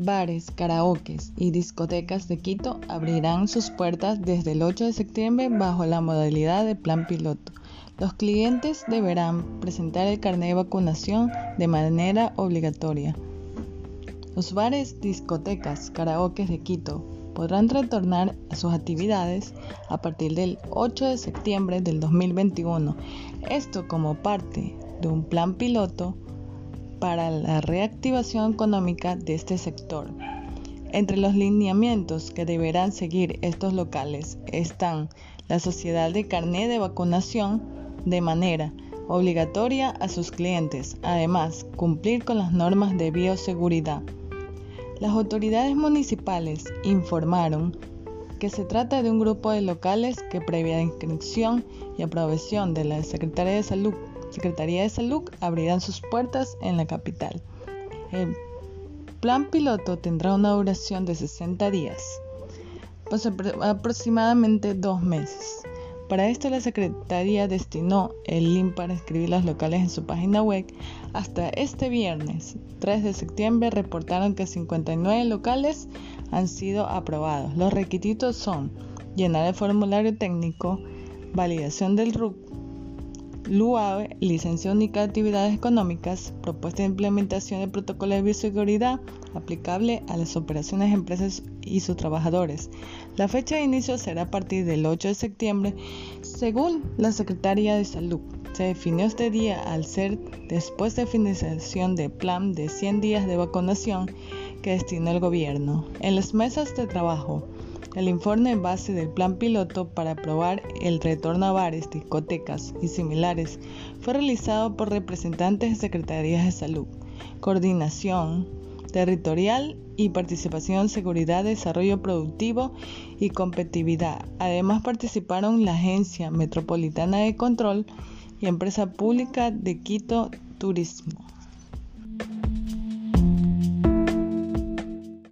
bares, karaokes y discotecas de Quito abrirán sus puertas desde el 8 de septiembre bajo la modalidad de plan piloto. Los clientes deberán presentar el carnet de vacunación de manera obligatoria. Los bares, discotecas, karaokes de Quito podrán retornar a sus actividades a partir del 8 de septiembre del 2021. Esto como parte de un plan piloto para la reactivación económica de este sector. Entre los lineamientos que deberán seguir estos locales están la sociedad de carnet de vacunación de manera obligatoria a sus clientes, además cumplir con las normas de bioseguridad. Las autoridades municipales informaron que se trata de un grupo de locales que previa inscripción y aprobación de la Secretaría de Salud Secretaría de Salud abrirán sus puertas en la capital. El plan piloto tendrá una duración de 60 días, pues aproximadamente dos meses. Para esto la Secretaría destinó el link para escribir los locales en su página web. Hasta este viernes 3 de septiembre reportaron que 59 locales han sido aprobados. Los requisitos son llenar el formulario técnico, validación del RUC, LUAVE, Licencia Única de Actividades Económicas, propuesta de implementación de protocolo de bioseguridad aplicable a las operaciones empresas y sus trabajadores. La fecha de inicio será a partir del 8 de septiembre, según la Secretaría de Salud. Se definió este día al ser después de finalización del plan de 100 días de vacunación que destinó el gobierno. En las mesas de trabajo, el informe base del plan piloto para aprobar el retorno a bares, discotecas y similares fue realizado por representantes de secretarías de salud, coordinación territorial y participación, seguridad, desarrollo productivo y competitividad. Además participaron la Agencia Metropolitana de Control y Empresa Pública de Quito Turismo.